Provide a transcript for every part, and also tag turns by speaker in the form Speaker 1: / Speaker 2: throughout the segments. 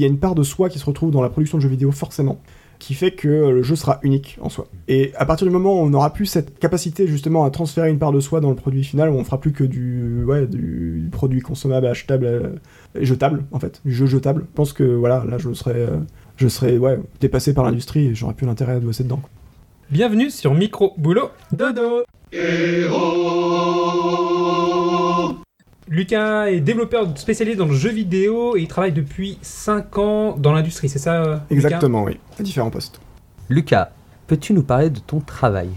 Speaker 1: il y a une part de soi qui se retrouve dans la production de jeux vidéo forcément qui fait que le jeu sera unique en soi. Et à partir du moment où on n'aura plus cette capacité justement à transférer une part de soi dans le produit final, où on fera plus que du, ouais, du produit consommable, achetable euh, et jetable en fait, du jeu jetable, je pense que voilà, là je serais, euh, je serais ouais, dépassé par l'industrie et j'aurais plus l'intérêt à bosser dedans.
Speaker 2: Bienvenue sur Micro Boulot Dodo Lucas est développeur spécialisé dans le jeu vidéo et il travaille depuis 5 ans dans l'industrie, c'est ça euh, Lucas?
Speaker 1: Exactement, oui, à différents postes.
Speaker 3: Lucas, peux-tu nous parler de ton travail?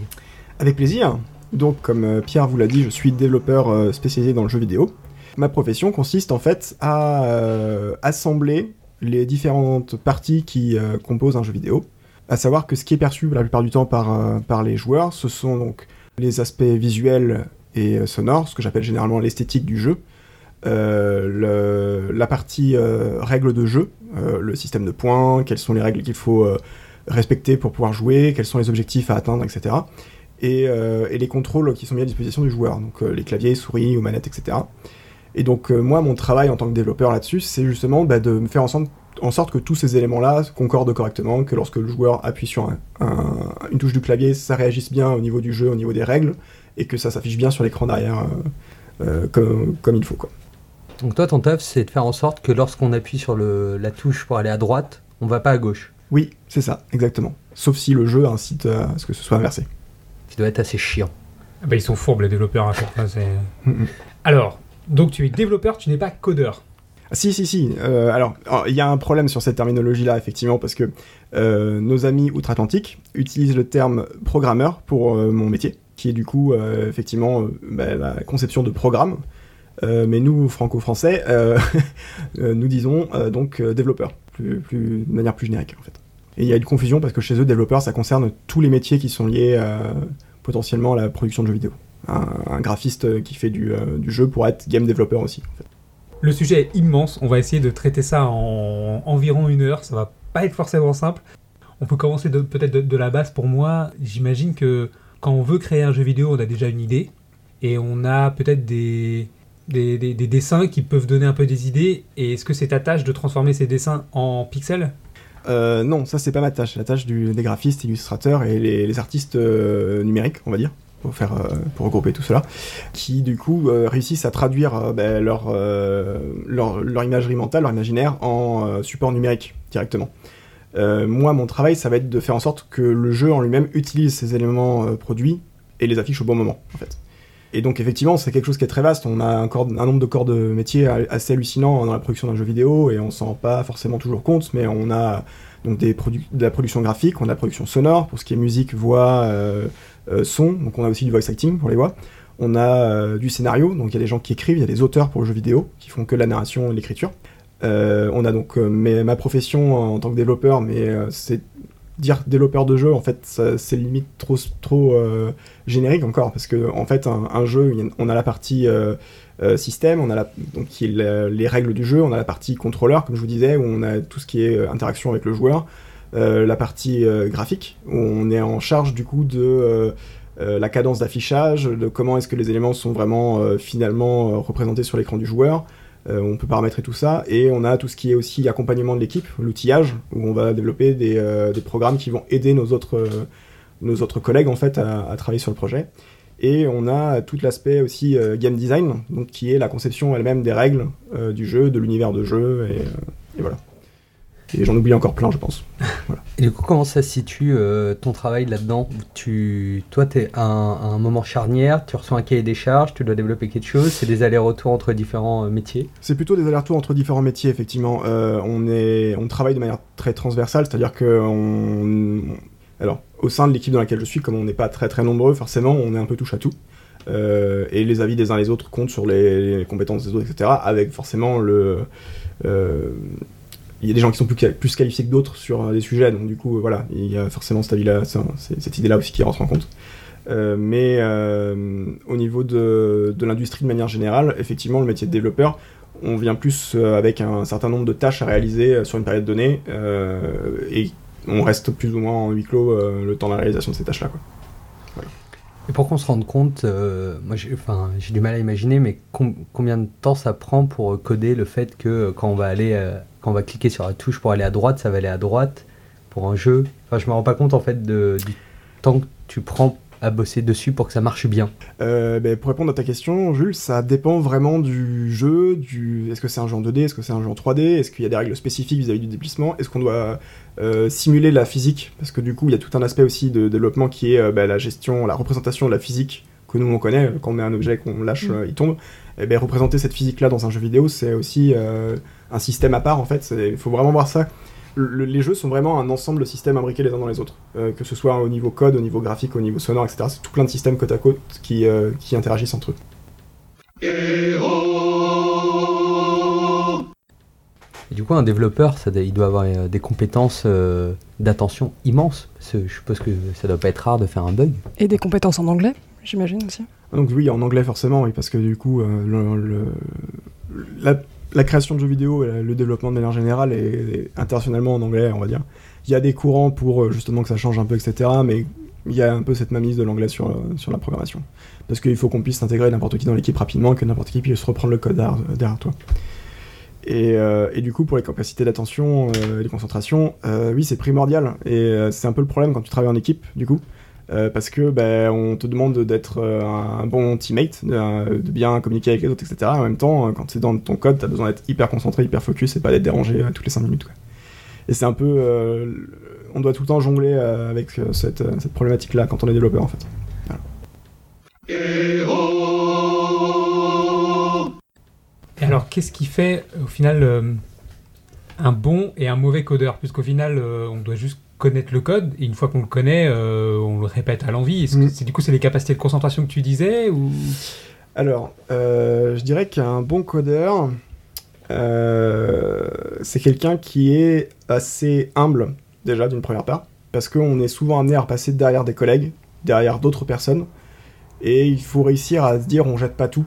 Speaker 1: Avec plaisir. Donc, comme euh, Pierre vous l'a dit, je suis développeur euh, spécialisé dans le jeu vidéo. Ma profession consiste en fait à euh, assembler les différentes parties qui euh, composent un jeu vidéo. À savoir que ce qui est perçu la plupart du temps par, euh, par les joueurs, ce sont donc les aspects visuels et sonores, ce que j'appelle généralement l'esthétique du jeu, euh, le- la partie euh, règles de jeu, euh, le système de points, quelles sont les règles qu'il faut euh, respecter pour pouvoir jouer, quels sont les objectifs à atteindre, etc. Et, euh, les contrôles qui sont mis à disposition du joueur, donc euh, les claviers, souris ou manettes, etc. Et donc euh, moi, mon travail en tant que développeur là-dessus, c'est justement bah, de me faire en sorte, que tous ces éléments-là concordent correctement, que lorsque le joueur appuie sur un- un- une touche du clavier, ça réagisse bien au niveau du jeu, au niveau des règles, et que ça s'affiche bien sur l'écran derrière euh, euh, comme, comme il faut. Quoi.
Speaker 3: Donc toi, ton taf, c'est de faire en sorte que lorsqu'on appuie sur le- la touche pour aller à droite, on va pas à gauche.
Speaker 1: Oui, c'est ça, exactement. Sauf si le jeu incite à ce que ce soit inversé.
Speaker 3: qui doit être assez chiant.
Speaker 2: Ah bah, Ils sont fourbes les développeurs à chaque fois. c'est-
Speaker 1: Mhm.
Speaker 2: Alors, donc tu es développeur, tu n'es pas codeur.
Speaker 1: Ah, Si, si, si. Euh, alors, alors, il y a un problème sur cette terminologie-là, effectivement, parce que euh, nos amis outre-Atlantique utilisent le terme programmeur pour euh, mon métier, qui est du coup, euh, effectivement, euh, bah, la conception de programme. Euh, mais nous, franco-français, euh, euh, nous disons donc développeur, de manière plus générique, en fait. Et il y a une confusion parce que chez eux, développeur, ça concerne tous les métiers qui sont liés potentiellement à la production de jeux vidéo. Un, graphiste qui fait du, jeu pourrait être game développeur aussi.
Speaker 2: Le sujet est immense, on va essayer de traiter ça en environ une heure, ça va pas être forcément simple. On peut commencer peut-être de la base pour moi. J'imagine que quand on veut créer un jeu vidéo, on a déjà une idée et on a peut-être des, des, des- des dessins qui peuvent donner un peu des idées. Et est-ce que c'est ta tâche de transformer ces dessins en pixels?
Speaker 1: Euh, non, ça c'est pas ma tâche. La tâche des graphistes, illustrateurs et les, artistes euh, numériques, on va dire, pour faire, euh, regrouper tout cela, qui du coup réussissent à traduire ben, leur, leur leur imagerie mentale, leur imaginaire en support numérique directement. Moi, mon travail, ça va être de faire en sorte que le jeu en lui-même utilise ces éléments produits et les affiche au bon moment, en fait. Et donc effectivement, c'est quelque chose qui est très vaste. On a un, nombre de corps de métier assez hallucinant dans la production d'un jeu vidéo et on s'en rend pas forcément toujours compte, mais on a donc des de la production graphique, on a la production sonore pour ce qui est musique, voix, euh, euh, son. Donc on a aussi du voice acting pour les voix. On a euh, du scénario, donc il y a des gens qui écrivent, il y a des auteurs pour le jeu vidéo qui font que la narration et l'écriture. On a donc mes- ma profession en tant que développeur, mais c'est dire développeur de jeu, en fait, c'est limite trop, trop euh, générique encore, parce que en fait, un, jeu, on a la partie euh, euh, système, on a la, donc qui est les règles du jeu, on a la partie contrôleur, comme je vous disais, où on a tout ce qui est interaction avec le joueur, la partie graphique, où on est en charge du coup de la cadence d'affichage, de comment est-ce que les éléments sont vraiment finalement représentés sur l'écran du joueur. Euh, on peut paramétrer tout ça et on a tout ce qui est aussi accompagnement de l'équipe, l'outillage, où on va développer des, euh, des programmes qui vont aider nos autres, euh, nos autres collègues en fait à, à travailler sur le projet. Et on a tout l'aspect aussi euh, game design, donc qui est la conception elle-même des règles euh, du jeu, de l'univers de jeu, et, euh, et voilà. Et j'en oublie encore plein, je pense.
Speaker 3: Et du coup, comment ça se situe euh, ton travail là-dedans? Tu, Toi, tu es à un, à un moment charnière, tu reçois un cahier des charges, tu dois développer quelque chose, c'est des allers-retours entre différents euh, métiers?
Speaker 1: C'est plutôt des allers-retours entre différents métiers, effectivement. Euh, on, est, on travaille de manière très transversale, c'est-à-dire que on, alors, au sein de l'équipe dans laquelle je suis, comme on n'est pas très très nombreux, forcément, on est un peu touche à tout. Euh, et les avis des uns les autres comptent sur les, les compétences des autres, etc. Avec forcément le. euh, il y a des gens qui sont plus, quali- plus qualifiés que d'autres sur euh, des sujets, donc du coup, euh, voilà, il y a forcément cette idée-là aussi qui rentre en compte. Euh, mais au niveau de, l'industrie de manière générale, effectivement, le métier de développeur, on vient plus avec un certain nombre de tâches à réaliser sur une période donnée, et on reste plus ou moins en huis clos le temps de la réalisation de ces tâches-là.
Speaker 3: Et pour qu'on se rende compte, moi j'ai du mal à imaginer, mais com- combien de temps ça prend pour coder le fait que quand on va aller, quand on va cliquer sur la touche pour aller à droite, ça va aller à droite pour un jeu. Enfin, je me rends pas compte en fait de, du temps que tu prends à bosser dessus pour que ça marche bien.
Speaker 1: Euh, ben, pour répondre à ta question, Jules, ça dépend vraiment du jeu, du... est-ce que c'est un jeu en 2D, est-ce que c'est un jeu en 3D, est-ce qu'il y a des règles spécifiques vis-à-vis du déplacement, est-ce qu'on doit euh, simuler la physique, parce que du coup il y a tout un aspect aussi de développement qui est euh, ben, la gestion, la représentation de la physique que nous on connaît, quand on met un objet qu'on lâche,
Speaker 4: Mm.
Speaker 1: euh, il tombe, et ben, représenter cette physique-là dans un jeu vidéo, c'est aussi euh, un système à part en fait, il faut vraiment voir ça. Le- les jeux sont vraiment un ensemble de systèmes imbriqués les uns dans les autres, Euh, que ce soit au niveau code, au niveau graphique, au niveau sonore, etc. C'est tout plein de systèmes côte à côte qui, euh, qui interagissent entre eux.
Speaker 3: Et du coup, un développeur, ça, il doit avoir euh, des compétences euh, d'attention immenses. Je suppose que ça doit pas être rare de faire un bug.
Speaker 4: Et des compétences en anglais, j'imagine aussi.
Speaker 1: Donc oui, en anglais forcément, oui, parce que du coup, euh, le- le- la, la création de jeux vidéo et le développement de manière générale est, est internationalement en anglais, on va dire. Il y a des courants pour euh, justement que ça change un peu, etc. Mais il y a un peu cette mainmise de l'anglais sur, euh, la programmation. Parce qu'il faut qu'on puisse intégrer n'importe qui dans l'équipe rapidement, que n'importe qui puisse reprendre le code derrière, derrière toi. Et, euh, et du coup, pour les capacités d'attention euh, et de concentration, euh, oui, c'est primordial. Et euh, c'est un peu le problème quand tu travailles en équipe, du coup. Euh, parce que ben, on te demande d'être euh, un bon teammate, de, de bien communiquer avec les autres, etc. En même temps, euh, quand c'est dans ton code, tu as besoin d'être hyper concentré, hyper focus et pas d'être dérangé euh, toutes les 5 minutes. Et c'est un peu. euh, on doit tout le temps jongler euh, avec euh, cette, euh, problématique-là quand on est développeur en fait.
Speaker 2: Et alors, qu'est-ce qui fait au final euh, un bon et un mauvais codeur? Puisqu'au final, euh, on doit juste connaître le code, et une fois qu'on le connaît, euh, on le répète à l'envie. Est-ce que
Speaker 1: Mm.
Speaker 2: c'est, du coup, c'est les capacités de concentration que tu disais ou...
Speaker 1: Alors, euh, je dirais qu'un bon codeur, euh, c'est quelqu'un qui est assez humble, déjà, d'une première part, parce qu'on est souvent amené à repasser derrière des collègues, derrière d'autres personnes, et il faut réussir à se dire on jette pas tout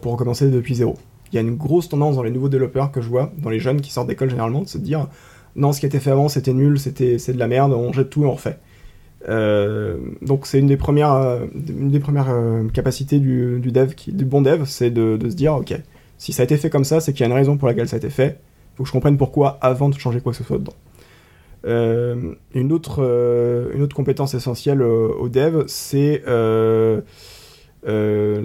Speaker 1: pour recommencer depuis zéro. Il y a une grosse tendance dans les nouveaux développeurs que je vois, dans les jeunes qui sortent d'école généralement, de se dire non, ce qui a été fait avant c'était nul, c'était c'est de la merde, on jette tout et on refait. Euh, donc c'est une des premières, euh, des premières euh, capacités du, dev, du bon dev, c'est de, se dire ok, si ça a été fait comme ça, c'est qu'il y a une raison pour laquelle ça a été fait. Faut que je comprenne pourquoi avant de changer quoi que ce soit dedans. Une, autre, une autre compétence essentielle au, dev, c'est la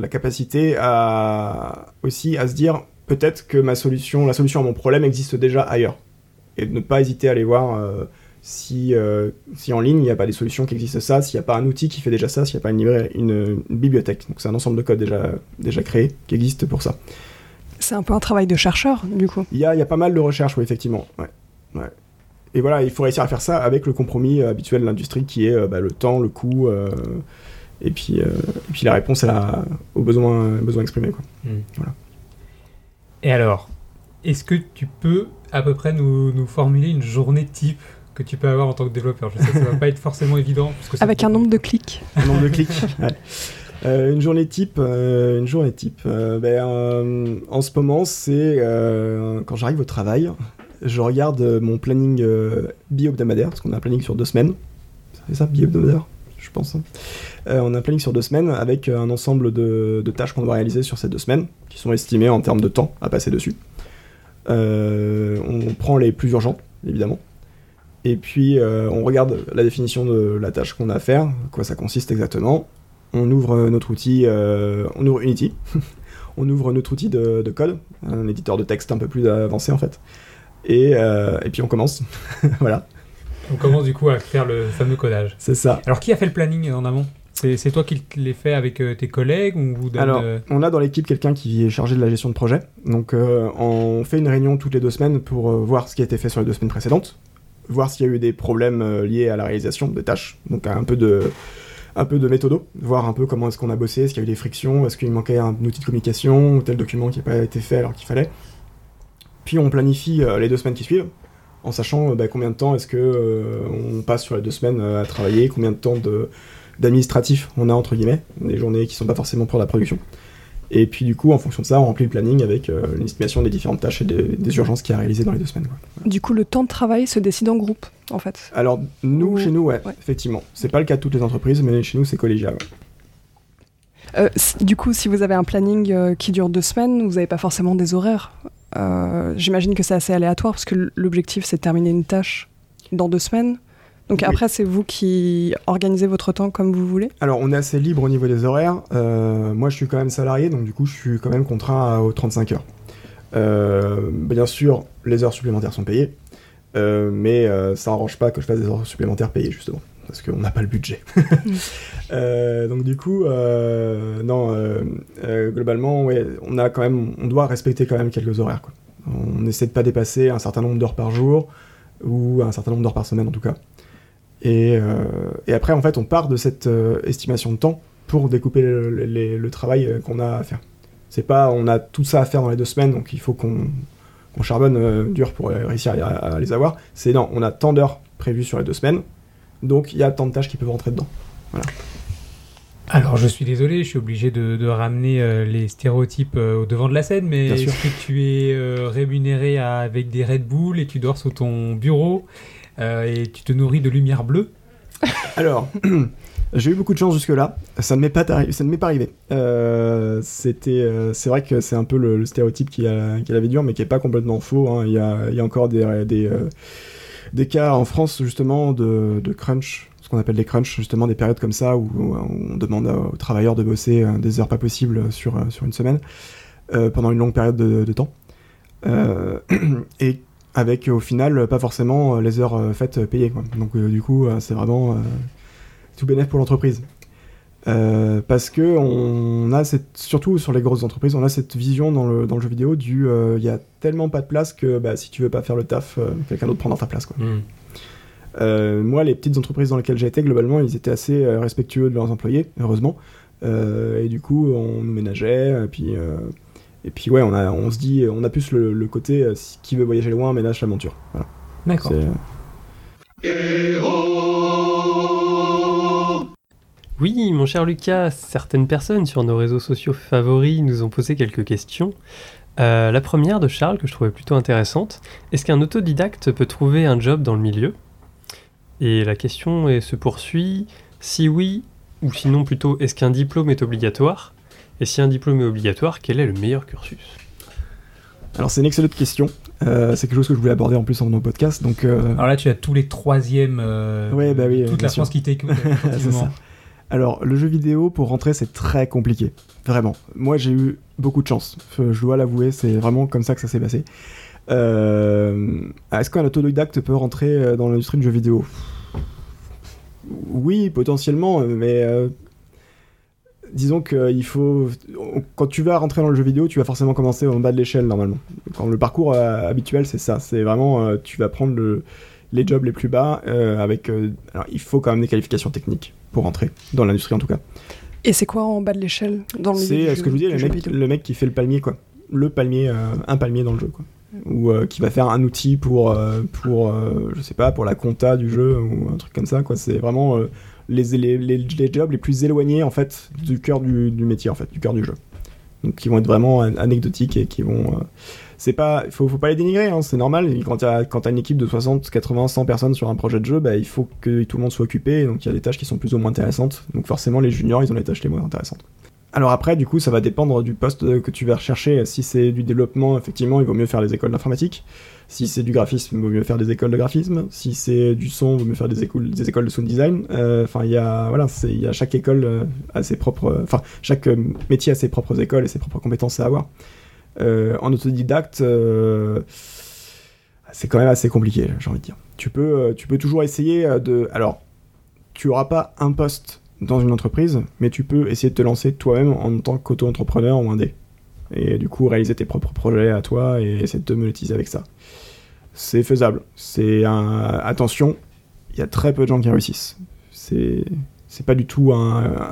Speaker 1: capacité à aussi à se dire peut-être que ma solution, la solution à mon problème existe déjà ailleurs, et de ne pas hésiter à aller voir euh, si, euh, si en ligne il n'y a pas des solutions qui existent ça, s'il n'y a pas un outil qui fait déjà ça, s'il n'y a pas une, librairie- une, une bibliothèque. Donc c'est un ensemble de codes déjà, déjà créé qui existe pour ça.
Speaker 4: C'est un peu un travail de chercheur, du coup.
Speaker 1: Il y a, il y a pas mal de recherches, oui, effectivement. Ouais. Ouais. Et voilà, il faut réussir à faire ça avec le compromis euh, habituel de l'industrie qui est euh, bah, le temps, le coût, euh, et, puis, euh, et puis la réponse à la- aux besoins, besoins exprimés. Quoi.
Speaker 2: Et alors, est-ce que tu peux à peu près nous, nous formuler une journée type que tu peux avoir en tant que développeur? Je sais que ça va pas être forcément évident. parce que c'est-
Speaker 4: Avec un nombre de clics.
Speaker 1: Un nombre de clics. ouais. Euh, une journée type, euh, une journée type. Euh, ben, euh, en ce moment, c'est euh, quand j'arrive au travail, je regarde mon planning euh, bi-hebdomadaire, parce qu'on a un planning sur deux semaines. C'est ça, bi-hebdomadaire, je pense. hein. Euh, on a un planning sur deux semaines avec un ensemble de, de tâches qu'on doit réaliser sur ces deux semaines, qui sont estimées en termes de temps à passer dessus. Euh, on prend les plus urgentes, évidemment. Et puis, euh, on regarde la définition de la tâche qu'on a à faire, quoi ça consiste exactement. On ouvre notre outil, euh, on ouvre Unity. on ouvre notre outil de, de code, un éditeur de texte un peu plus avancé en fait. Et, euh, et puis on commence. voilà,
Speaker 2: On commence du coup à faire le fameux codage.
Speaker 1: c'est ça.
Speaker 2: Alors, qui a fait le planning en amont? C'est, toi qui l'as fait avec euh, tes collègues ou vous donne,
Speaker 1: Alors,
Speaker 2: euh,
Speaker 1: on a dans l'équipe quelqu'un qui est chargé de la gestion de projet. Donc, euh, on fait une réunion toutes les deux semaines pour voir ce qui a été fait sur les deux semaines précédentes, voir s'il y a eu des problèmes liés à la réalisation des tâches. Donc, un peu de, un peu de méthodo, voir un peu comment est-ce qu'on a bossé, est-ce qu'il y a eu des frictions, est-ce qu'il manquait un outil de communication, ou tel document qui n'a pas été fait alors qu'il fallait. Puis, on planifie euh, les deux semaines qui suivent, en sachant euh, bah, combien de temps est-ce que euh, on passe sur les deux semaines à travailler, combien de temps de d'administratif on a entre guillemets, des journées qui sont pas forcément pour la production. Et puis du coup, en fonction de ça, on remplit le planning avec euh, une estimation des différentes tâches et des, des urgences qui a réalisées dans les deux semaines. quoi.
Speaker 4: Du coup, le temps de travail se décide en groupe, en fait.
Speaker 1: Alors nous,
Speaker 4: Ou-
Speaker 1: chez nous, ouais,
Speaker 4: ouais.
Speaker 1: effectivement. C'est pas le cas de toutes les entreprises, mais chez nous, c'est collégial. ouais.
Speaker 4: Euh, du coup, si vous avez un planning euh, qui dure deux semaines, vous n'avez pas forcément des horaires euh, j'imagine que c'est assez aléatoire parce que l'objectif c'est de terminer une tâche dans deux semaines. Donc
Speaker 1: Oui.
Speaker 4: après, c'est vous qui organisez votre temps comme vous voulez.
Speaker 1: Alors, on est assez libre au niveau des horaires. Euh, moi, je suis quand même salarié, donc du coup, je suis quand même contraint à- aux 35 heures. Euh, bien sûr, les heures supplémentaires sont payées, euh, mais ça n'arrange pas que je fasse des heures supplémentaires payées, justement, parce qu'on n'a pas le budget. Donc du coup, non, globalement, ouais, on a quand même, on doit respecter quand même quelques horaires. Quoi. On essaie de pas dépasser un certain nombre d'heures par jour ou un certain nombre d'heures par semaine en tout cas. Et, euh, et après, en fait, on part de cette euh, estimation de temps pour découper le, le- le- le travail euh, qu'on a à faire. C'est pas, on a tout ça à faire dans les deux semaines, donc il faut qu'on qu'on charbonne dur pour réussir à, à les avoir. C'est non, on a tant d'heures prévues sur les deux semaines, donc il y a tant de tâches qui peuvent rentrer dedans.
Speaker 2: Alors, je suis désolé, je suis obligé de, de ramener euh, les stéréotypes euh, au devant de la scène, mais est-ce que tu es euh, rémunéré à- avec des Red Bull et tu dors sous ton bureau? Et tu te nourris de lumière bleue
Speaker 1: Alors, j'ai eu beaucoup de chance jusque-là. Ça ne m'est pas, pas arrivé. Euh, euh, c'est vrai que c'est un peu le, stéréotype qui a, qui a la vie dure, mais qui est pas complètement faux. hein. Il, y a, il y a encore des, des, euh, des cas en France justement de, crunch, ce qu'on appelle des crunch, justement des périodes comme ça où, on demande aux travailleurs de bosser euh, des heures pas possibles sur, euh, sur une semaine euh, pendant une longue période de, de temps. Euh, et avec au final pas forcément euh, les heures euh, faites euh, payées. Quoi. Donc euh, du coup, euh, c'est vraiment euh, tout bénéf pour l'entreprise. Euh, parce que on a cette, surtout sur les grosses entreprises, on a cette vision dans le, dans le jeu vidéo du il y a tellement pas de place que bah, si tu veux pas faire le taf, euh, quelqu'un d'autre prendra ta place. Quoi. Euh, moi, les petites entreprises dans lesquelles j'ai été, globalement, ils étaient assez euh, respectueux de leurs employés, heureusement. Euh, et du coup, on nous ménageait, et puis, euh, et puis ouais, on, a, on se dit, on a plus le, le côté euh, si- qui veut voyager loin, ménage l'aventure. Voilà.
Speaker 2: D'accord.
Speaker 1: C'est-
Speaker 5: Oui, mon cher Lucas, certaines personnes sur nos réseaux sociaux favoris nous ont posé quelques questions. Euh, la première de Charles, que je trouvais plutôt intéressante. Est-ce qu'un autodidacte peut trouver un job dans le milieu? Et la question est- se poursuit. Si oui, ou sinon plutôt, est-ce qu'un diplôme est obligatoire? Et si un diplôme est obligatoire, quel est le meilleur cursus?
Speaker 1: Alors, c'est une excellente question. Euh, c'est quelque chose que je voulais aborder en plus en nos podcasts. Donc, euh,
Speaker 2: Alors là, tu as tous les troisièmes. euh,
Speaker 1: Ouais, bah oui,
Speaker 2: toute la
Speaker 1: sûr.
Speaker 2: France qui t'écoute. euh,
Speaker 1: C'est
Speaker 2: effectivement.
Speaker 1: ça. Alors, le jeu vidéo, pour rentrer, c'est très compliqué. Vraiment. Moi, j'ai eu beaucoup de chance. Je dois l'avouer, c'est vraiment comme ça que ça s'est passé. Euh, Est-ce qu'un autodidacte peut rentrer dans l'industrie du jeu vidéo? Oui, potentiellement, mais euh, disons qu'il faut. Quand tu vas rentrer dans le jeu vidéo, tu vas forcément commencer en bas de l'échelle normalement. Quand le parcours euh, habituel, c'est ça. C'est vraiment. euh, tu vas prendre le- les jobs les plus bas euh, avec. euh, alors, il faut quand même des qualifications techniques pour rentrer dans l'industrie en tout cas.
Speaker 4: Et c'est quoi en bas de l'échelle dans le
Speaker 1: C'est euh, ce que je vous dis, le mec, le mec qui fait le palmier quoi. Le palmier, euh, un palmier dans le jeu quoi. Ou euh, qui va faire un outil pour, euh, pour euh, je sais pas, pour la compta du jeu ou un truc comme ça quoi. C'est vraiment euh, les, jobs les plus éloignés en fait du cœur du, métier en fait, du cœur du jeu. Donc qui vont être vraiment an- anecdotiques et qui vont. euh, c'est pas, faut, faut pas les dénigrer, hein, c'est normal. Quand t'as quand t'as une équipe de 60, 80, 100 personnes sur un projet de jeu, bah, il faut que tout le monde soit occupé. Donc il y a des tâches qui sont plus ou moins intéressantes. Donc forcément, les juniors, ils ont les tâches les moins intéressantes. Alors après, du coup, ça va dépendre du poste euh, que tu vas rechercher. Si c'est du développement, effectivement, il vaut mieux faire les écoles d'informatique. Si c'est du graphisme, il vaut mieux faire des écoles de graphisme. Si c'est du son, il vaut mieux faire des écoles, des de sound design. Euh, Enfin, il y a, chaque école euh, a ses propres, enfin, chaque euh, métier a ses propres écoles et ses propres compétences à avoir. Euh, en autodidacte, euh, c'est quand même assez compliqué, j'ai envie de dire. Tu peux, euh, tu peux toujours essayer euh, de, alors, tu auras pas un poste dans une entreprise, mais tu peux essayer de te lancer toi-même en tant qu'auto-entrepreneur ou indé. Et du coup, réaliser tes propres projets à toi et essayer de te monétiser avec ça. C'est faisable. C'est un... Attention, il y a très peu de gens qui réussissent. C'est c'est pas du tout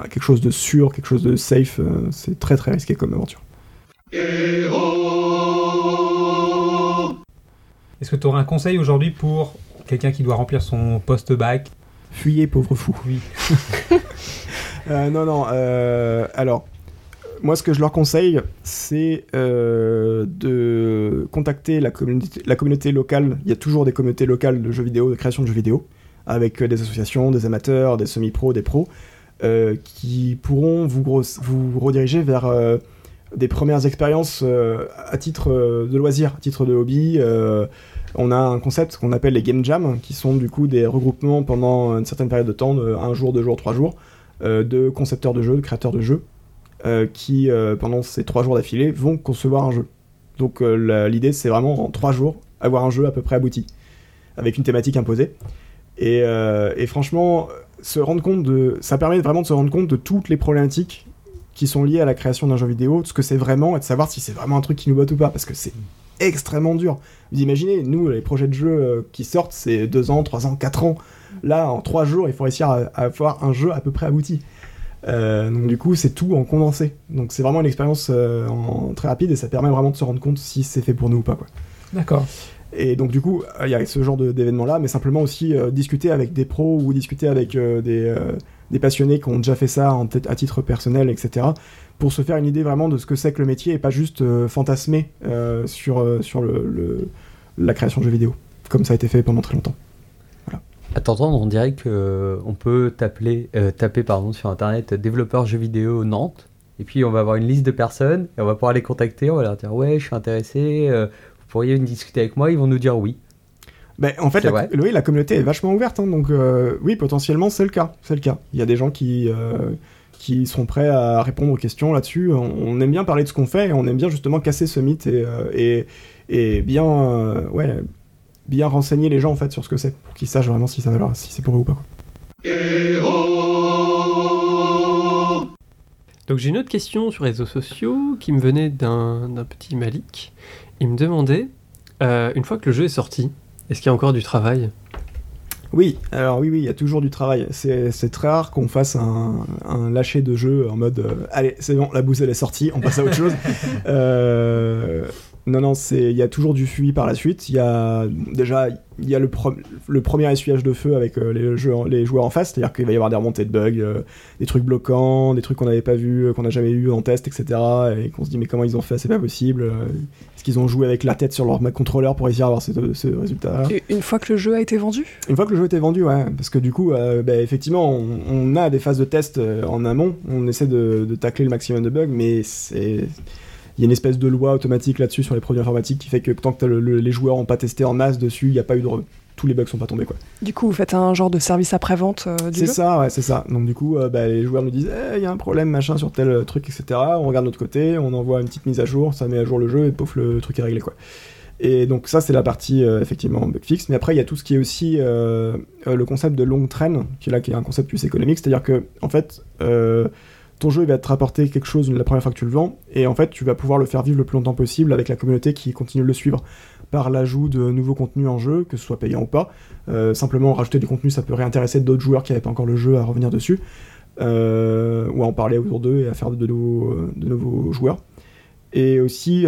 Speaker 1: quelque chose de sûr, quelque chose de safe. C'est très très risqué comme aventure.
Speaker 2: Est-ce que tu auras un conseil aujourd'hui pour quelqu'un qui doit remplir son post-bac
Speaker 1: Fuyez, pauvre fou.
Speaker 2: Oui.
Speaker 1: Euh, non, non. euh, alors, moi, ce que je leur conseille, c'est euh, de contacter la communauté, la communauté locale. Il y a toujours des communautés locales de jeux vidéo, de création de jeux vidéo, avec euh, des associations, des amateurs, des semi-pros, des pros, euh, qui pourront vous, gros- vous rediriger vers des premières expériences à titre de loisir, à titre de hobby. On a un concept qu'on appelle les game jams, qui sont du coup des regroupements pendant une certaine période de temps, un jour, deux jours, trois jours, euh, de concepteurs de jeux, de créateurs de jeux, euh, qui euh, pendant ces trois jours d'affilée vont concevoir un jeu. Donc l'idée c'est vraiment en trois jours avoir un jeu à peu près abouti, avec une thématique imposée. Et, et franchement, se rendre compte de, ça permet vraiment de se rendre compte de toutes les problématiques qui sont liées à la création d'un jeu vidéo, de ce que c'est vraiment et de savoir si c'est vraiment un truc qui nous botte ou pas, parce que c'est extrêmement dur. Vous imaginez, nous, les projets de jeux euh, qui sortent, c'est 2 ans, 3 ans, 4 ans. Là, en 3 jours, il faut réussir à, à avoir un jeu à peu près abouti. Euh, donc du coup, c'est tout en condensé. Donc c'est vraiment une expérience euh, en, très rapide et ça permet vraiment de se rendre compte si c'est fait pour nous ou pas.
Speaker 2: D'accord.
Speaker 1: Et donc du coup, euh, il y a ce genre de- d'événements-là, mais simplement aussi discuter avec des pros ou discuter avec des, des passionnés qui ont déjà fait ça en à titre personnel, etc. Pour se faire une idée vraiment de ce que c'est que le métier et pas juste euh, fantasmer euh, sur, euh, sur le, le- la création de jeux vidéo, comme ça a été fait pendant très longtemps.
Speaker 3: À t'entendre, on dirait que euh, on peut taper pardon, sur internet développeur jeux vidéo Nantes, et puis on va avoir une liste de personnes, et on va pouvoir les contacter, on va leur dire ouais, je suis intéressé, euh, vous pourriez discuter avec moi, ils vont nous dire oui.
Speaker 1: Ben, en fait, la, oui, la communauté est vachement ouverte, hein, donc euh, oui, potentiellement, c'est le cas. C'est le cas. Il y a des gens qui, euh, qui seront prêts à répondre aux questions là-dessus. On, aime bien parler de ce qu'on fait et on aime bien justement casser ce mythe et, euh, et, et bien, euh, ouais, bien renseigner les gens en fait sur ce que c'est pour qu'ils sachent vraiment si, ça, si c'est pour eux ou pas.
Speaker 5: Donc j'ai une autre question sur les réseaux sociaux qui me venait d'un d'un petit Malik. Il me demandait, euh, une fois que le jeu est sorti, est-ce qu'il y a encore du travail?
Speaker 1: Oui, alors oui, oui, il y a toujours du travail. C'est très rare qu'on fasse un, un lâcher de jeu en mode euh, allez, c'est bon, la bouse elle est sortie, on passe à autre chose. Euh, non, non, c'est il y a toujours du suivi par la suite. Il y a déjà il y a le, pro- le premier essuyage de feu avec euh, les, jeux, les joueurs en face, c'est-à-dire qu'il va y avoir des remontées de bugs, euh, des trucs bloquants, des trucs qu'on n'avait pas vu, qu'on n'a jamais eu en test, etc. Et qu'on se dit mais comment ils ont fait, c'est pas possible. euh, Est-ce qu'ils ont joué avec la tête sur leur contrôleur pour réussir à avoir ce, ce résultat
Speaker 4: Et Une fois que le jeu a été vendu?
Speaker 1: Une fois que le jeu était vendu, ouais, parce que du coup, euh, bah, effectivement, on, on a des phases de test euh, en amont, on essaie de, de tacler le maximum de bugs, mais c'est. Il y a une espèce de loi automatique là-dessus sur les produits informatiques qui fait que tant que t'as le- le- les joueurs n'ont pas testé en masse dessus, il n'y a pas eu de. Tous les bugs sont pas tombés, quoi.
Speaker 4: Du coup, vous faites un genre de service après-vente euh, du
Speaker 1: C'est ça, ouais, c'est ça. Donc du coup, euh, bah, les joueurs nous disent, Eh, il y a un problème, machin, sur tel euh, truc, etc. On regarde de notre côté, on envoie une petite mise à jour, ça met à jour le jeu et pouf, le truc est réglé, quoi. Et donc ça, c'est la partie euh, effectivement bug fix. Mais après, il y a tout ce qui est aussi euh, euh, le concept de long train, qui est là, qui est un concept plus économique, c'est-à-dire que en fait, euh, ton jeu il va te rapporter quelque chose la première fois que tu le vends, et en fait, tu vas pouvoir le faire vivre le plus longtemps possible avec la communauté qui continue de le suivre par l'ajout de nouveaux contenus en jeu, que ce soit payant ou pas. Euh, simplement rajouter du contenu, ça peut réintéresser d'autres joueurs qui n'avaient pas encore le jeu à revenir dessus, euh, ou à en parler autour d'eux et à faire de, nouveaux, euh, joueurs. Et aussi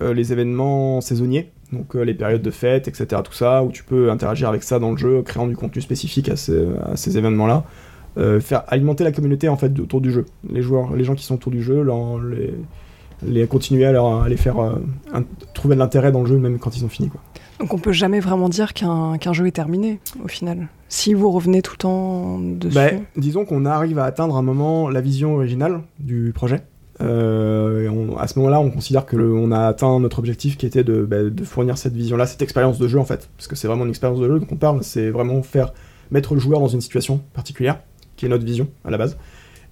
Speaker 1: les événements saisonniers, donc les périodes de fête, etc. Tout ça, où tu peux interagir avec ça dans le jeu, créant du contenu spécifique à ces, à ces événements-là. Euh, faire alimenter la communauté en fait autour du jeu. Les joueurs, les gens qui sont autour du jeu, leur- les, les continuer à, leur, à les faire euh, un- trouver de l'intérêt dans le jeu même quand ils ont fini quoi.
Speaker 4: Donc on peut jamais vraiment dire qu'un qu'un jeu est terminé, au final. Si vous revenez tout le temps dessus.
Speaker 1: Bah, disons qu'on arrive à atteindre un moment la vision originale du projet. Euh, et on- à ce moment-là, on considère que le- on a atteint notre objectif qui était de, bah, de fournir cette vision-là, cette expérience de jeu en fait, parce que c'est vraiment une expérience de jeu dont on parle. C'est vraiment faire mettre le joueur dans une situation particulière, qui est notre vision à la base.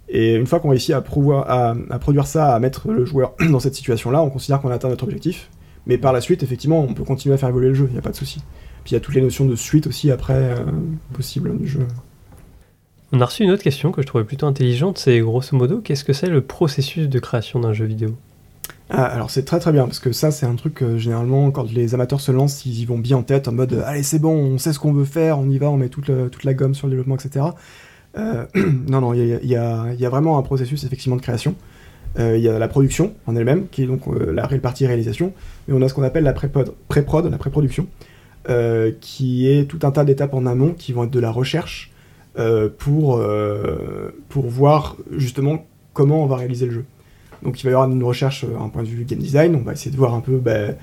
Speaker 1: Et une fois qu'on réussit à, prouvoir- à, à produire ça, à mettre le joueur dans cette situation-là, on considère qu'on a atteint notre objectif. Mais par la suite, effectivement, on peut continuer à faire évoluer le jeu, il n'y a pas de souci. Puis il y a toutes les notions de suite aussi après euh, possible du jeu.
Speaker 5: On a reçu une autre question que je trouvais plutôt intelligente, c'est grosso modo, qu'est-ce que c'est le processus de création d'un jeu vidéo?
Speaker 1: Ah, alors c'est très très bien parce que ça c'est un truc que généralement quand les amateurs se lancent ils y vont bien en tête en mode euh, allez c'est bon on sait ce qu'on veut faire on y va on met toute, le- toute la gomme sur le développement etc. Euh, non non il y a, vraiment un processus effectivement de création. Euh, Il y a la production en elle-même qui est donc euh, la partie réalisation mais on a ce qu'on appelle la pré-prod, la pré-production euh, qui est tout un tas d'étapes en amont qui vont être de la recherche pour, pour voir justement comment on va réaliser le jeu. Donc il va y avoir une recherche euh, un point de vue game design, on va essayer de voir un peu ben,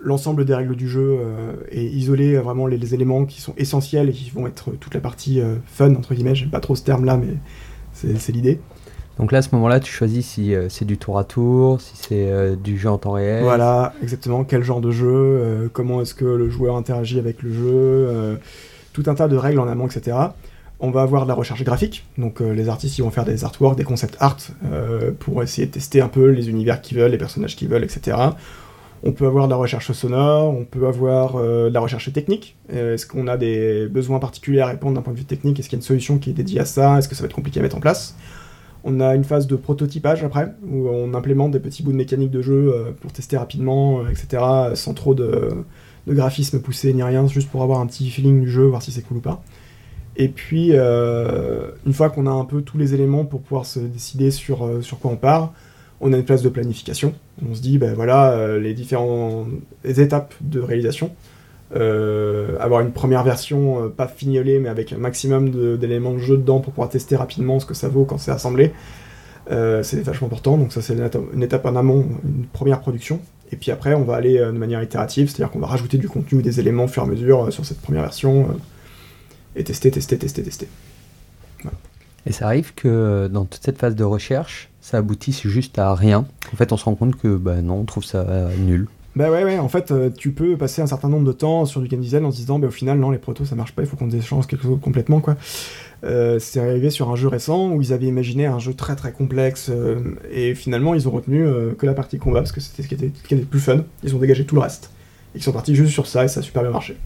Speaker 1: l'ensemble des règles du jeu euh, et isoler euh, vraiment les, les éléments qui sont essentiels et qui vont être toute la partie euh, fun, entre guillemets, j'aime pas trop ce terme là, mais c'est l'idée.
Speaker 3: Donc là, à ce moment-là, tu choisis si euh, c'est du tour à tour, si c'est euh, du jeu en temps réel.
Speaker 1: Voilà, exactement. Quel genre de jeu, euh, comment est-ce que le joueur interagit avec le jeu, euh, tout un tas de règles en amont, etc. On va avoir de la recherche graphique, donc euh, les artistes ils vont faire des artworks, des concept art euh, pour essayer de tester un peu les univers qu'ils veulent, les personnages qu'ils veulent, etc. On peut avoir de la recherche sonore, on peut avoir euh, de la recherche technique. Euh, Est-ce qu'on a des besoins particuliers à répondre d'un point de vue technique? Est-ce qu'il y a une solution qui est dédiée à ça? Est-ce que ça va être compliqué à mettre en place? On a une phase de prototypage après, où on implémente des petits bouts de mécanique de jeu euh, pour tester rapidement, etc., sans trop de, graphisme poussé ni rien, juste pour avoir un petit feeling du jeu, voir si c'est cool ou pas. Et puis, une fois qu'on a un peu tous les éléments pour pouvoir se décider sur, sur quoi on part, on a une phase de planification. On se dit, ben voilà, euh, les différentes étapes de réalisation. Euh, avoir une première version euh, pas fignolée, mais avec un maximum d'éléments de, jeu dedans pour pouvoir tester rapidement ce que ça vaut quand c'est assemblé. C'est vachement important, donc ça c'est une, étape- une étape en amont, une première production. Et puis après, on va aller de manière itérative, c'est-à-dire qu'on va rajouter du contenu ou des éléments au fur et à mesure sur cette première version. et tester, tester, tester, tester.
Speaker 3: Et ça arrive que euh, dans toute cette phase de recherche, ça aboutisse juste à rien. En fait, on se rend compte que bah non, on trouve ça euh, nul.
Speaker 1: Bah ouais, ouais, en fait, euh, tu peux passer un certain nombre de temps sur du game design en se disant, bah au final, non, les protos ça marche pas, il faut qu'on échange quelque chose complètement, quoi. Euh, c'est arrivé sur un jeu récent où ils avaient imaginé un jeu très très complexe euh, et finalement ils ont retenu euh, que la partie combat parce que c'était ce qui était, ce qui était le plus fun. Ils ont dégagé tout le reste. Et ils sont partis juste sur ça et ça a super bien marché.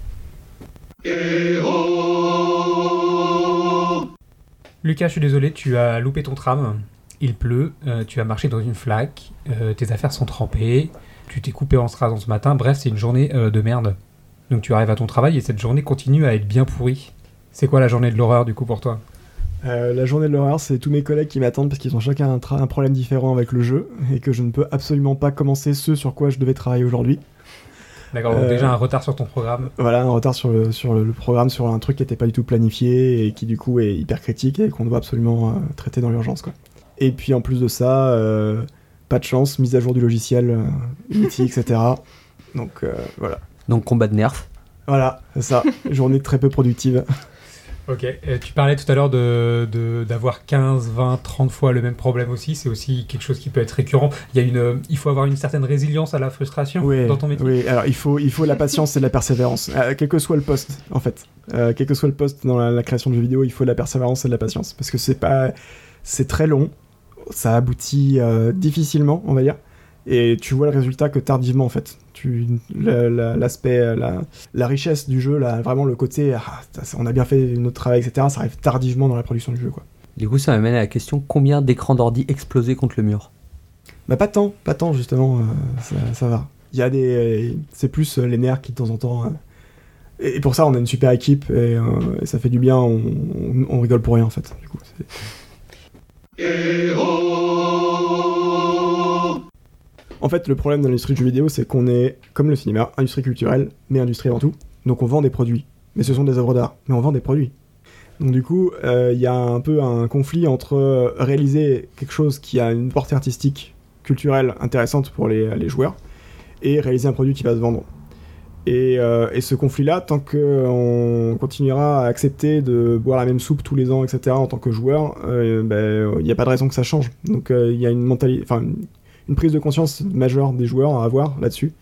Speaker 2: Lucas, je suis désolé, tu as loupé ton tram. Il pleut, euh, tu as marché dans une flaque, euh, tes affaires sont trempées, tu t'es coupé en strass ce matin. Bref, c'est une journée euh, de merde. Donc tu arrives à ton travail et cette journée continue à être bien pourrie. C'est quoi la journée de l'horreur du coup pour toi?
Speaker 1: La journée de l'horreur, c'est tous mes collègues qui m'attendent parce qu'ils ont chacun un, un problème différent avec le jeu et que je ne peux absolument pas commencer ce sur quoi je devais travailler aujourd'hui.
Speaker 2: D'accord, donc
Speaker 1: Euh,
Speaker 2: déjà un retard sur ton programme.
Speaker 1: Voilà, un retard sur le, sur le, le programme, sur un truc qui n'était pas du tout planifié et qui du coup est hyper critique et qu'on doit absolument euh, traiter dans l'urgence. quoi. Et puis en plus de ça, euh, pas de chance, mise à jour du logiciel, euh, Unity, etc. Donc euh, voilà.
Speaker 3: Donc combat de nerfs.
Speaker 1: Voilà, c'est ça. Journée très peu productive.
Speaker 2: Ok, tu parlais tout à l'heure de, de- d'avoir 15, 20, 30 fois le même problème aussi. C'est aussi quelque chose qui peut être récurrent. Il, y a une, il faut avoir une certaine résilience à la frustration
Speaker 1: Oui,
Speaker 2: dans ton métier.
Speaker 1: oui, alors il faut, il faut la patience et la persévérance. Euh, quel que soit le poste, en fait. Euh, quel que soit le poste dans la, la création de jeux vidéo, il faut de la persévérance et de la patience. Parce que c'est pas. C'est très long. Ça aboutit euh, difficilement, on va dire. Et tu vois le résultat que tardivement, en fait. Tu, la- la- l'aspect, euh, la, la richesse du jeu, là, vraiment le côté, ah, on a bien fait notre travail, etc., ça arrive tardivement dans la production du jeu, quoi.
Speaker 3: Du coup, ça m'amène à la question combien d'écrans d'ordi explosés contre le mur?
Speaker 1: Bah pas tant, pas tant justement, euh, ça, ça va. Il y a des, c'est plus euh, les nerfs qui de temps en temps. euh, et, pour ça, on a une super équipe et, euh, et ça fait du bien. On, on- on rigole pour rien en fait. Du coup, en fait, le problème dans l'industrie du jeu vidéo, c'est qu'on est comme le cinéma, industrie culturelle, mais industrie avant tout. Donc on vend des produits, mais ce sont des œuvres d'art, mais on vend des produits. Donc du coup, euh, il y a un peu un conflit entre euh, réaliser quelque chose qui a une portée artistique culturelle intéressante pour les, joueurs et réaliser un produit qui va se vendre. Et, euh, ce conflit-là, tant qu'on continuera à accepter de boire la même soupe tous les ans, etc., en tant que joueur, ben, il n'y a pas de raison que ça change. Donc il y a une mentalité, une, prise de conscience majeure des joueurs à avoir là-dessus,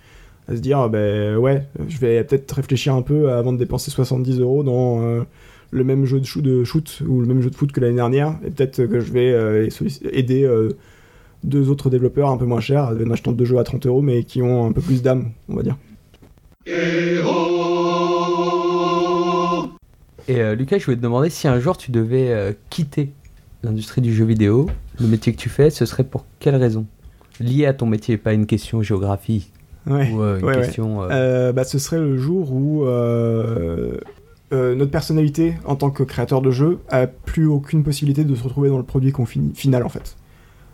Speaker 1: à se dire, ben ouais, je vais peut-être réfléchir un peu avant de dépenser 70 euros dans euh, le même jeu de shoot, ou le même jeu de foot que l'année dernière, et peut-être que je vais euh, aider euh, deux autres développeurs un peu moins chers, en achetant deux jeux à 30 euros, mais qui ont un peu plus d'âme, on va dire.
Speaker 3: Et Lucas, je voulais te demander si un jour tu devais quitter l'industrie du jeu vidéo, le métier que tu fais, ce serait pour quelle raison? Lié à ton métier, pas une question géographique
Speaker 1: Ouais.
Speaker 3: ou euh, une
Speaker 1: ouais,
Speaker 3: question. euh,
Speaker 1: Euh, bah, ce serait le jour où notre personnalité en tant que créateur de jeu a plus aucune possibilité de se retrouver dans le produit qu'on finit, final en fait.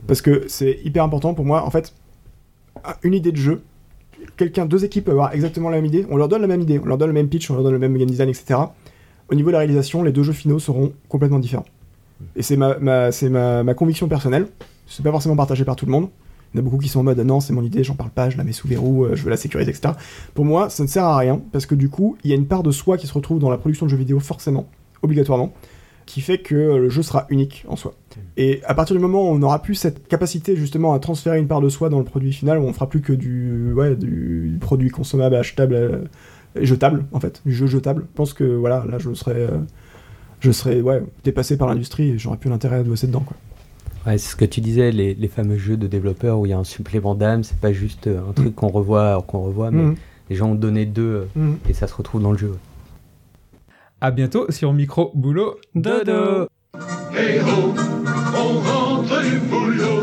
Speaker 1: Parce que c'est hyper important pour moi. En fait, une idée de jeu, quelqu'un, deux équipes peuvent avoir exactement la même idée. On leur donne la même idée, on leur donne le même pitch, on leur donne le même game design, etc. Au niveau de la réalisation, les deux jeux finaux seront complètement différents. Et c'est ma, ma- c'est ma, ma conviction personnelle. C'est pas forcément partagé par tout le monde. Il y en a beaucoup qui sont en mode non, c'est mon idée, j'en parle pas, je la mets sous verrou, euh, je veux la sécuriser, etc. Pour moi, ça ne sert à rien parce que du coup, il y a une part de soi qui se retrouve dans la production de jeux vidéo, forcément, obligatoirement. qui fait que le jeu sera unique en soi. Et à partir du moment où on n'aura plus cette capacité justement à transférer une part de soi dans le produit final, où on fera plus que du, ouais, du produit consommable, achetable euh, et jetable en fait, du jeu jetable. Je pense que voilà, là je serais, euh, je serais ouais, dépassé par l'industrie et j'aurais plus l'intérêt à bosser dedans quoi.
Speaker 3: C'est ce que tu disais, les, fameux jeux de développeurs où il y a un supplément d'âme, c'est pas juste euh, un truc mm. qu'on revoit, euh, qu'on revoit, mais
Speaker 1: mm.
Speaker 3: les gens ont donné deux euh,
Speaker 1: mm.
Speaker 3: et ça se retrouve dans le jeu.
Speaker 2: À bientôt sur Micro Boulot
Speaker 5: Dodo. Boulot.